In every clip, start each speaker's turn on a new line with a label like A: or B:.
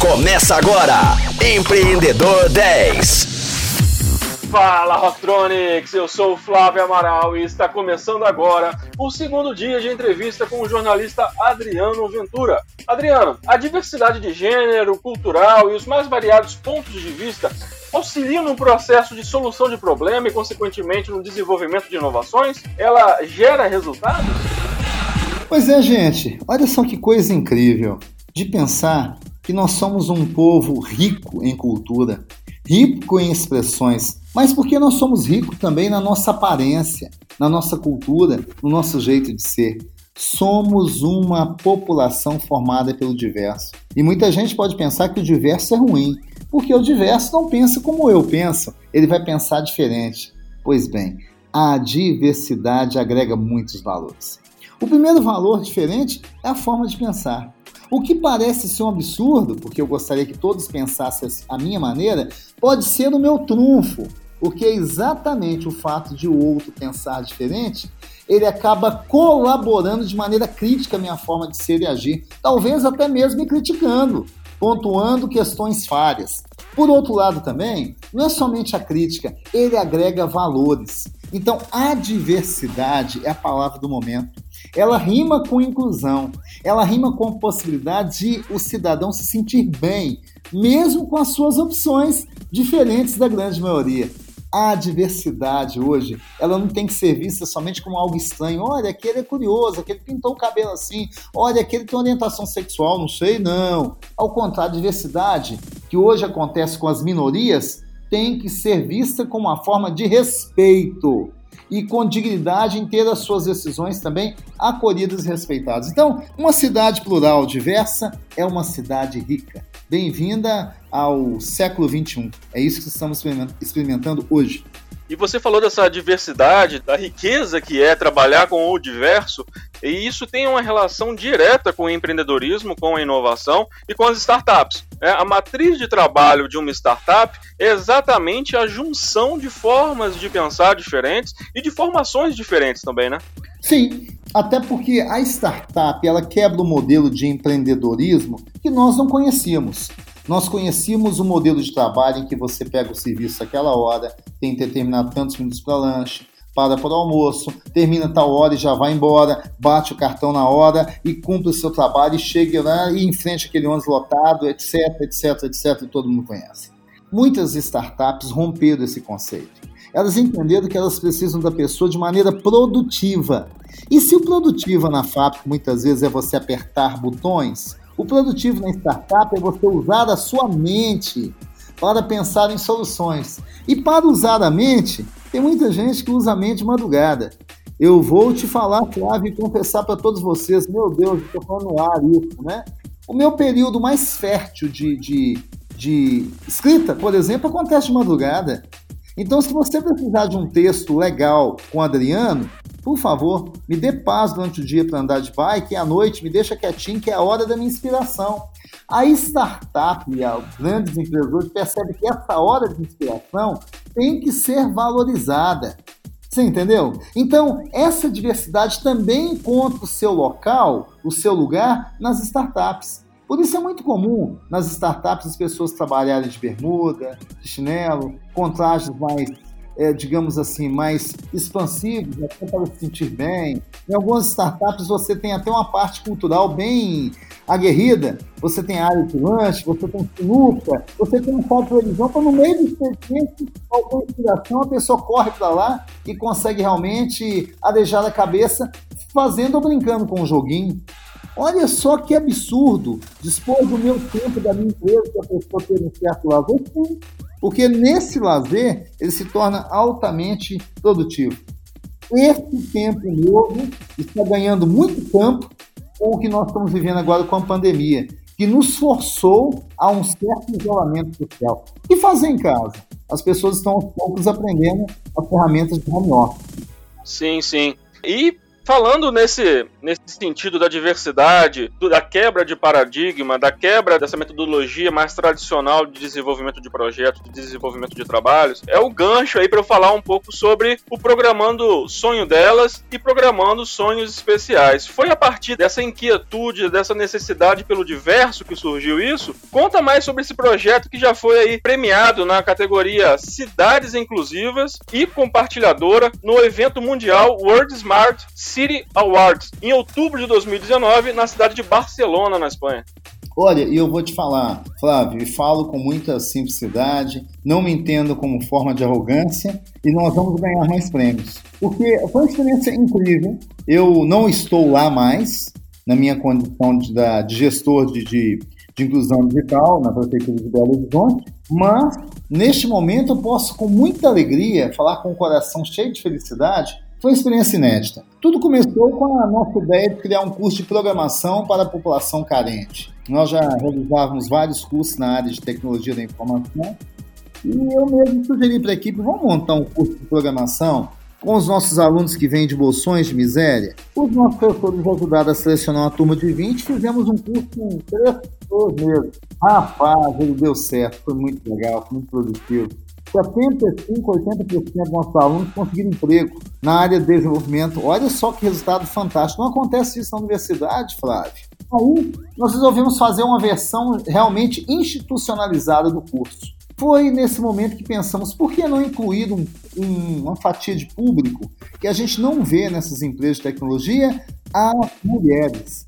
A: Começa agora, Empreendedor 10.
B: Fala Rocktronics, eu sou o Flávio Amaral e está começando agora o segundo dia de entrevista com o jornalista Adriano Ventura. Adriano, a diversidade de gênero, cultural e os mais variados pontos de vista auxiliam no processo de solução de problema e, consequentemente, no desenvolvimento de inovações? Ela gera resultados?
C: Pois é, gente, olha só que coisa incrível de pensar que nós somos um povo rico em cultura, rico em expressões, mas porque nós somos ricos também na nossa aparência, na nossa cultura, no nosso jeito de ser. Somos uma população formada pelo diverso. E muita gente pode pensar que o diverso é ruim, porque o diverso não pensa como eu penso, ele vai pensar diferente. Pois bem, a diversidade agrega muitos valores. O primeiro valor diferente é a forma de pensar. O que parece ser um absurdo, porque eu gostaria que todos pensassem a minha maneira, pode ser o meu trunfo, porque é exatamente o fato de o outro pensar diferente, ele acaba colaborando de maneira crítica à minha forma de ser e agir, talvez até mesmo me criticando, pontuando questões falhas. Por outro lado também, não é somente a crítica, ele agrega valores. Então, a diversidade é a palavra do momento. Ela rima com inclusão, ela rima com a possibilidade de o cidadão se sentir bem, mesmo com as suas opções diferentes da grande maioria. A diversidade hoje, ela não tem que ser vista somente como algo estranho. Olha, aquele é curioso, aquele pintou o cabelo assim. Olha, aquele tem orientação sexual, não sei, não. Ao contrário, a diversidade que hoje acontece com as minorias tem que ser vista como uma forma de respeito e com dignidade em ter as suas decisões também acolhidas e respeitadas. Então, uma cidade plural diversa é uma cidade rica. Bem-vinda ao século XXI. É isso que estamos experimentando hoje.
B: E você falou dessa diversidade, da riqueza que é trabalhar com o diverso, e isso tem uma relação direta com o empreendedorismo, com a inovação e com as startups. É, a matriz de trabalho de uma startup é exatamente a junção de formas de pensar diferentes e de formações diferentes também, né?
C: Sim, até porque a startup ela quebra o modelo de empreendedorismo que nós não conhecíamos. Nós conhecíamos o modelo de trabalho em que você pega o serviço àquela hora, tem determinado tantos minutos para lanche, para para o almoço, termina tal hora e já vai embora, bate o cartão na hora e cumpre o seu trabalho e chega lá e enfrenta aquele ônibus lotado, etc, etc, etc, e todo mundo conhece. Muitas startups romperam esse conceito. Elas entenderam que elas precisam da pessoa de maneira produtiva. E se o produtiva na fábrica muitas vezes é você apertar botões, o produtivo na startup é você usar a sua mente para pensar em soluções. E para usar a mente, tem muita gente que usa a mente madrugada. Eu vou te falar, Flávio, e confessar para todos vocês, meu Deus, estou falando no ar isso, né? O meu período mais fértil de, de, de escrita, por exemplo, acontece de madrugada. Então, se você precisar de um texto legal com o Adriano, por favor, me dê paz durante o dia para andar de bike e à noite me deixa quietinho, que é a hora da minha inspiração. A startup e os grandes empresas percebem que essa hora de inspiração tem que ser valorizada. Você entendeu? Então, essa diversidade também encontra o seu local, o seu lugar nas startups. Por isso é muito comum nas startups as pessoas trabalharem de bermuda, de chinelo, com trajes mais é, digamos assim, mais expansivos, até para se sentir bem. Em algumas startups você tem até uma parte cultural bem aguerrida. Você tem área de lanche, você tem sinuca, você tem um foco de televisão, para no meio do expediente, qualquer inspiração, a pessoa corre para lá e consegue realmente arejar a cabeça fazendo ou brincando com um joguinho. Olha só que absurdo dispor do meu tempo, da minha empresa, que a pessoa ter um certo lazer. Porque nesse lazer ele se torna altamente produtivo. Esse tempo novo está ganhando muito campo com o que nós estamos vivendo agora com a pandemia, que nos forçou a um certo isolamento social. Que fazer em casa? As pessoas estão aos poucos aprendendo as ferramentas de home office.
B: Sim, sim. E falando nesse nesse sentido da diversidade, da quebra de paradigma, da quebra dessa metodologia mais tradicional de desenvolvimento de projetos, de desenvolvimento de trabalhos, é o gancho aí para eu falar um pouco sobre o programando sonho delas e programando sonhos especiais. Foi a partir dessa inquietude, dessa necessidade pelo diverso que surgiu isso? Conta mais sobre esse projeto que já foi aí premiado na categoria Cidades Inclusivas e Compartilhadora no evento mundial World Smart City Awards, em outubro de 2019, na cidade de Barcelona, na Espanha.
C: Olha, e eu vou te falar, Flávio, falo com muita simplicidade, não me entendo como forma de arrogância, e nós vamos ganhar mais prêmios. Porque foi uma experiência incrível. Eu não estou lá mais, na minha condição de, de gestor de, de, de inclusão digital na Prefeitura de Belo Horizonte, mas neste momento eu posso, com muita alegria, falar com o coração cheio de felicidade foi uma experiência inédita. Tudo começou com a nossa ideia de criar um curso de programação para a população carente. Nós já realizávamos vários cursos na área de tecnologia da informação e eu mesmo sugeri para a equipe, vamos montar um curso de programação com os nossos alunos que vêm de bolsões de miséria. Os nossos professores ajudaram a selecionar uma turma de 20 fizemos um curso em três pessoas mesmo. Rapaz, ele deu certo, foi muito legal, foi muito produtivo. 75, 80% dos nossos alunos conseguiram emprego na área de desenvolvimento. Olha só que resultado fantástico. Não acontece isso na universidade, Flávio. Aí, nós resolvemos fazer uma versão realmente institucionalizada do curso. Foi nesse momento que pensamos, por que não incluir um, um, uma fatia de público que a gente não vê nessas empresas de tecnologia, as mulheres.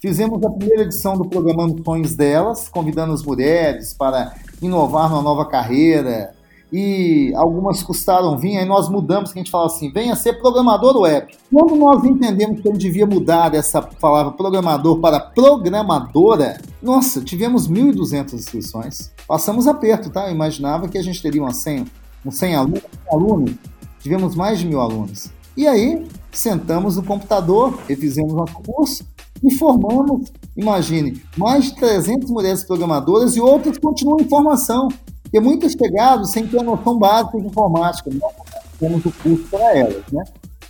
C: Fizemos a primeira edição do Programando Sonhos delas, convidando as mulheres para inovar numa nova carreira, e algumas custaram vir, aí nós mudamos, que a gente fala assim, venha ser programador web. Quando nós entendemos que ele devia mudar essa palavra programador para programadora, nossa, tivemos 1.200 inscrições. Passamos aperto, tá? Eu imaginava que a gente teria uma 100, um 100 alunos, alunos, tivemos mais de mil alunos. E aí, sentamos no computador, refizemos nosso curso e formamos, imagine, mais de 300 mulheres programadoras e outras continuam em formação. Porque muitas chegaram sem ter a noção básica de informática. Nós temos o curso para elas. Né?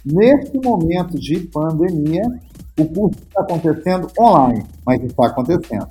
C: Neste momento de pandemia, o curso está acontecendo online, mas está acontecendo.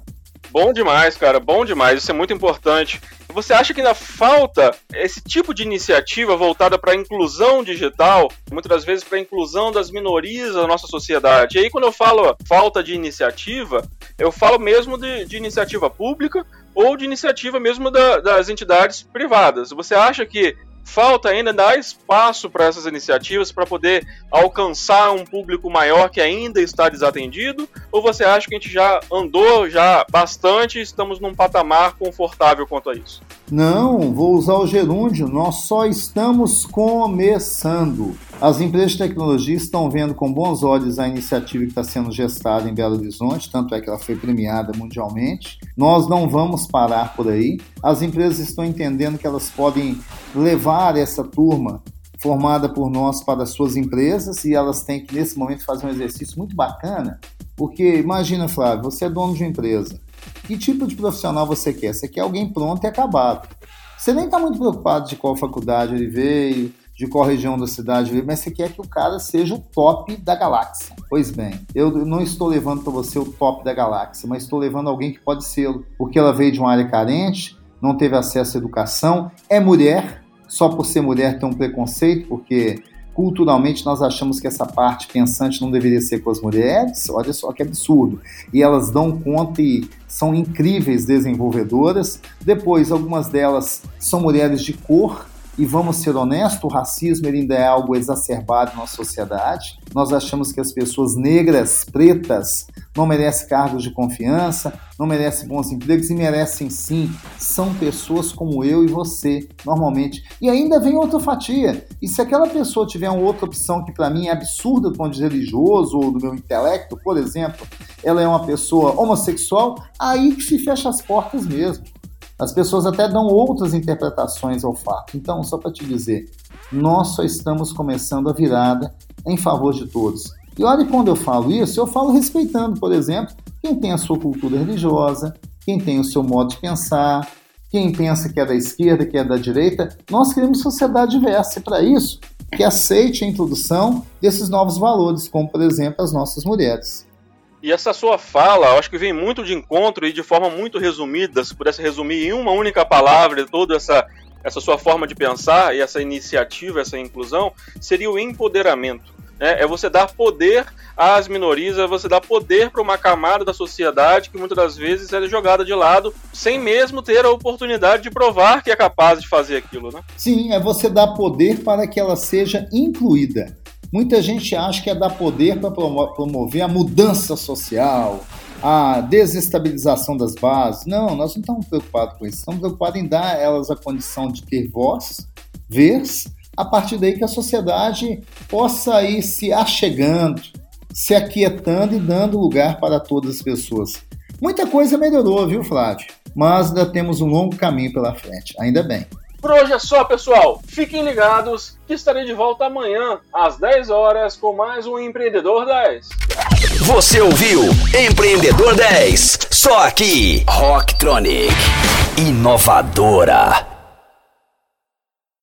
B: Bom demais, cara, bom demais. Isso é muito importante. Você acha que ainda falta esse tipo de iniciativa voltada para a inclusão digital, muitas das vezes para a inclusão das minorias da nossa sociedade? E aí, quando eu falo falta de iniciativa, eu falo mesmo de, de iniciativa pública, ou de iniciativa mesmo da, das entidades privadas. Você acha que falta ainda dar espaço para essas iniciativas para poder alcançar um público maior que ainda está desatendido? Ou você acha que a gente já andou já bastante e estamos num patamar confortável quanto a isso?
C: Não, vou usar o gerúndio, nós só estamos começando. As empresas de tecnologia estão vendo com bons olhos a iniciativa que está sendo gestada em Belo Horizonte, tanto é que ela foi premiada mundialmente. Nós não vamos parar por aí. As empresas estão entendendo que elas podem levar essa turma formada por nós para as suas empresas e elas têm que, nesse momento, fazer um exercício muito bacana, porque imagina, Flávio, você é dono de uma empresa. Que tipo de profissional você quer? Você quer alguém pronto e acabado. Você nem está muito preocupado de qual faculdade ele veio, de qual região da cidade, mas você quer que o cara seja o top da galáxia. Pois bem, eu não estou levando para você o top da galáxia, mas estou levando alguém que pode ser, porque ela veio de uma área carente, não teve acesso à educação, é mulher, só por ser mulher tem um preconceito, porque culturalmente nós achamos que essa parte pensante não deveria ser com as mulheres, olha só que absurdo. E elas dão conta e são incríveis desenvolvedoras. Depois, algumas delas são mulheres de cor, e vamos ser honestos, o racismo ainda é algo exacerbado na sociedade. Nós achamos que as pessoas negras, pretas, não merecem cargos de confiança, não merecem bons empregos e merecem sim. São pessoas como eu e você, normalmente. E ainda vem outra fatia. E se aquela pessoa tiver uma outra opção que para mim é absurda do ponto de religioso ou do meu intelecto, por exemplo, ela é uma pessoa homossexual, aí que se fecha as portas mesmo. As pessoas até dão outras interpretações ao fato. Então, só para te dizer, nós só estamos começando a virada em favor de todos. E olha, quando eu falo isso, eu falo respeitando, por exemplo, quem tem a sua cultura religiosa, quem tem o seu modo de pensar, quem pensa que é da esquerda, que é da direita. Nós queremos sociedade diversa e para isso que aceite a introdução desses novos valores, como, por exemplo, as nossas mulheres.
B: E essa sua fala, eu acho que vem muito de encontro e de forma muito resumida, se pudesse resumir em uma única palavra toda essa, essa sua forma de pensar e essa iniciativa, essa inclusão, seria o empoderamento. Né? É você dar poder às minorias, é você dar poder para uma camada da sociedade que muitas das vezes é jogada de lado, sem mesmo ter a oportunidade de provar que é capaz de fazer aquilo. Né?
C: Sim, é você dar poder para que ela seja incluída. Muita gente acha que é dar poder para promover a mudança social, a desestabilização das bases. Não, nós não estamos preocupados com isso. Estamos preocupados em dar a elas a condição de ter voz, vez, a partir daí que a sociedade possa ir se achegando, se aquietando e dando lugar para todas as pessoas. Muita coisa melhorou, viu, Flávio? Mas ainda temos um longo caminho pela frente, ainda bem.
B: Por hoje é só, pessoal. Fiquem ligados que estarei de volta amanhã, às 10 horas, com mais um Empreendedor 10.
A: Você ouviu Empreendedor 10, só aqui, Rocktronic, inovadora.